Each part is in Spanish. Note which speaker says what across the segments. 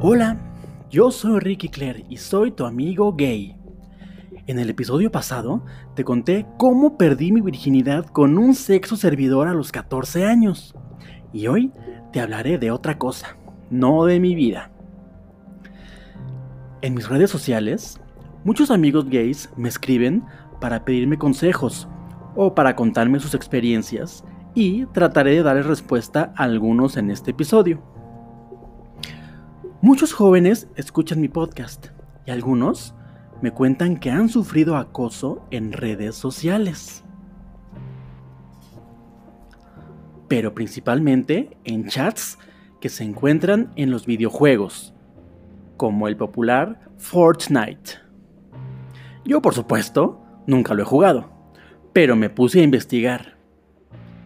Speaker 1: Hola, yo soy Ricky Claire y soy tu amigo gay. En el episodio pasado te conté cómo perdí mi virginidad con un sexo servidor a los 14 años. Y hoy te hablaré de otra cosa, no de mi vida. En mis redes sociales, muchos amigos gays me escriben para pedirme consejos o para contarme sus experiencias y trataré de darles respuesta a algunos en este episodio. Muchos jóvenes escuchan mi podcast y algunos me cuentan que han sufrido acoso en redes sociales. Pero principalmente en chats que se encuentran en los videojuegos, como el popular Fortnite. Yo por supuesto nunca lo he jugado, pero me puse a investigar.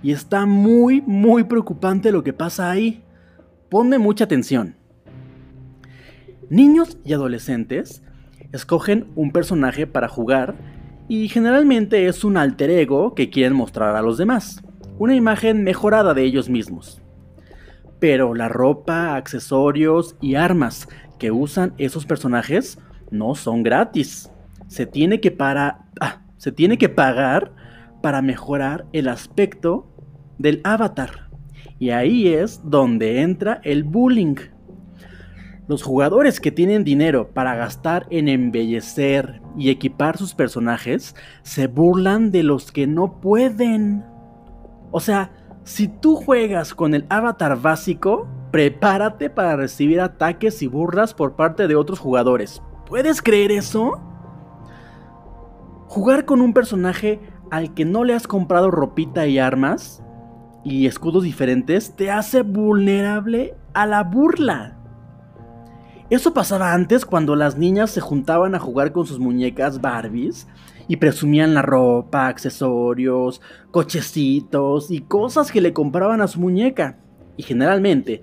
Speaker 1: Y está muy, muy preocupante lo que pasa ahí. Ponme mucha atención. Niños y adolescentes escogen un personaje para jugar y generalmente es un alter ego que quieren mostrar a los demás, una imagen mejorada de ellos mismos. Pero la ropa, accesorios y armas que usan esos personajes no son gratis. Se tiene que, para, ah, se tiene que pagar para mejorar el aspecto del avatar. Y ahí es donde entra el bullying. Los jugadores que tienen dinero para gastar en embellecer y equipar sus personajes se burlan de los que no pueden. O sea, si tú juegas con el avatar básico, prepárate para recibir ataques y burlas por parte de otros jugadores. ¿Puedes creer eso? Jugar con un personaje al que no le has comprado ropita y armas y escudos diferentes te hace vulnerable a la burla. Eso pasaba antes cuando las niñas se juntaban a jugar con sus muñecas Barbies y presumían la ropa, accesorios, cochecitos y cosas que le compraban a su muñeca. Y generalmente,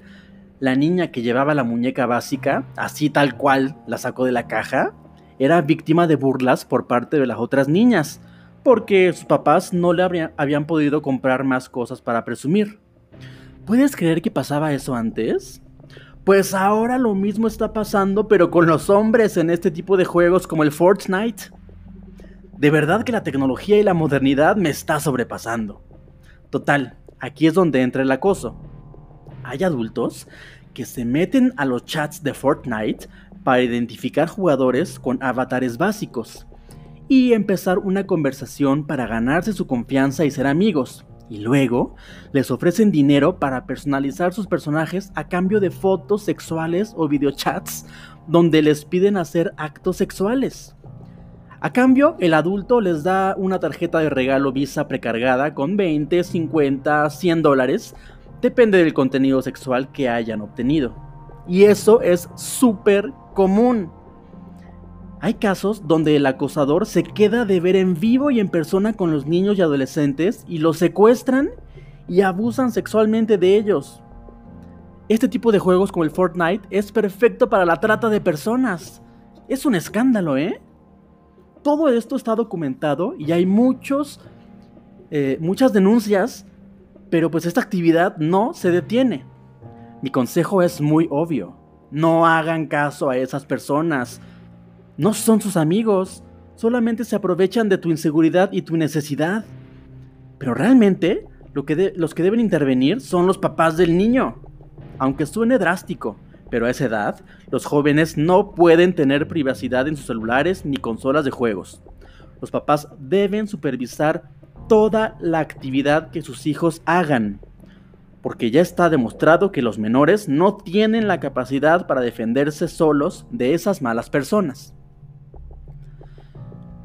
Speaker 1: la niña que llevaba la muñeca básica, así tal cual la sacó de la caja, era víctima de burlas por parte de las otras niñas, porque sus papás no le habían podido comprar más cosas para presumir. ¿Puedes creer que pasaba eso antes? Pues ahora lo mismo está pasando, pero con los hombres en este tipo de juegos como el Fortnite. De verdad que la tecnología y la modernidad me está sobrepasando. Total, aquí es donde entra el acoso. Hay adultos que se meten a los chats de Fortnite para identificar jugadores con avatares básicos y empezar una conversación para ganarse su confianza y ser amigos y luego les ofrecen dinero para personalizar sus personajes a cambio de fotos sexuales o videochats donde les piden hacer actos sexuales. A cambio, el adulto les da una tarjeta de regalo Visa precargada con 20, 50, 100 dólares, depende del contenido sexual que hayan obtenido. Y eso es súper común. Hay casos donde el acosador se queda de ver en vivo y en persona con los niños y adolescentes y los secuestran y abusan sexualmente de ellos. Este tipo de juegos como el Fortnite es perfecto para la trata de personas. Es un escándalo, ¿eh? Todo esto está documentado y hay muchos, eh, muchas denuncias, pero pues esta actividad no se detiene. Mi consejo es muy obvio. No hagan caso a esas personas no son sus amigos, solamente se aprovechan de tu inseguridad y tu necesidad. Pero realmente lo que los que deben intervenir son los papás del niño. Aunque suene drástico, pero a esa edad los jóvenes no pueden tener privacidad en sus celulares ni consolas de juegos. Los papás deben supervisar toda la actividad que sus hijos hagan, porque ya está demostrado que los menores no tienen la capacidad para defenderse solos de esas malas personas.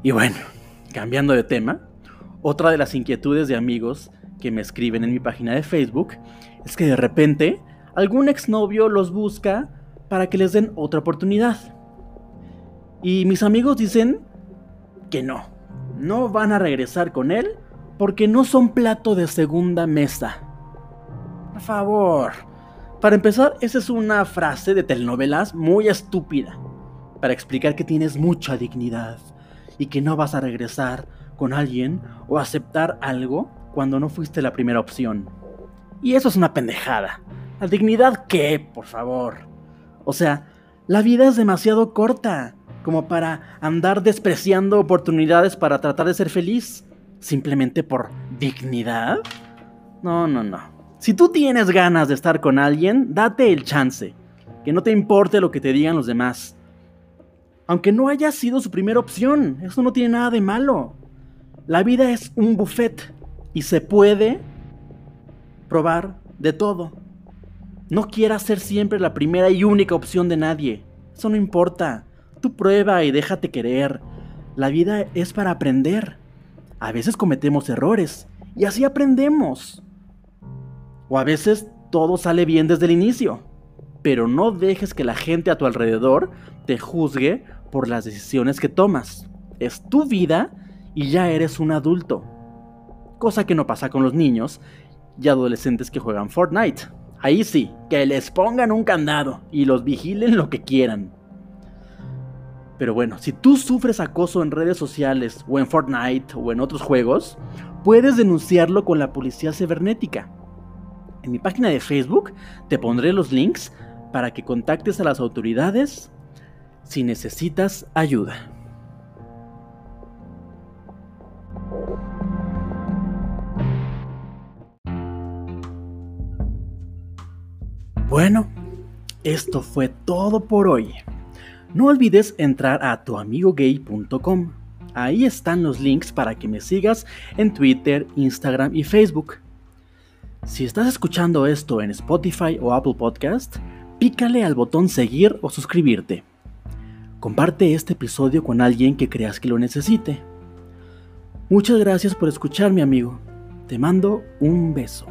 Speaker 1: Y bueno, cambiando de tema, otra de las inquietudes de amigos que me escriben en mi página de Facebook es que de repente algún exnovio los busca para que les den otra oportunidad. Y mis amigos dicen que no, no van a regresar con él porque no son plato de segunda mesa. Por favor. Para empezar, esa es una frase de telenovelas muy estúpida, para explicar que tienes mucha dignidad y que no vas a regresar con alguien o aceptar algo cuando no fuiste la primera opción. Y eso es una pendejada. ¿La dignidad qué, por favor? O sea, la vida es demasiado corta como para andar despreciando oportunidades para tratar de ser feliz, simplemente por dignidad. No, no, no. Si tú tienes ganas de estar con alguien, date el chance. Que no te importe lo que te digan los demás. Aunque no haya sido su primera opción, eso no tiene nada de malo. La vida es un buffet y se puede probar de todo. No quieras ser siempre la primera y única opción de nadie. Eso no importa. Tú prueba y déjate querer. La vida es para aprender. A veces cometemos errores y así aprendemos. O a veces todo sale bien desde el inicio. Pero no dejes que la gente a tu alrededor te juzgue por las decisiones que tomas. Es tu vida y ya eres un adulto. Cosa que no pasa con los niños y adolescentes que juegan Fortnite. Ahí sí, que les pongan un candado y los vigilen lo que quieran. Pero bueno, si tú sufres acoso en redes sociales o en Fortnite o en otros juegos, puedes denunciarlo con la policía cibernética. En mi página de Facebook te pondré los links para que contactes a las autoridades si necesitas ayuda. Bueno, esto fue todo por hoy. No olvides entrar a tuamigogay.com. Ahí están los links para que me sigas en Twitter, Instagram y Facebook. Si estás escuchando esto en Spotify o Apple Podcast, pícale al botón seguir o suscribirte. Comparte este episodio con alguien que creas que lo necesite. Muchas gracias por escuchar, mi amigo. Te mando un beso.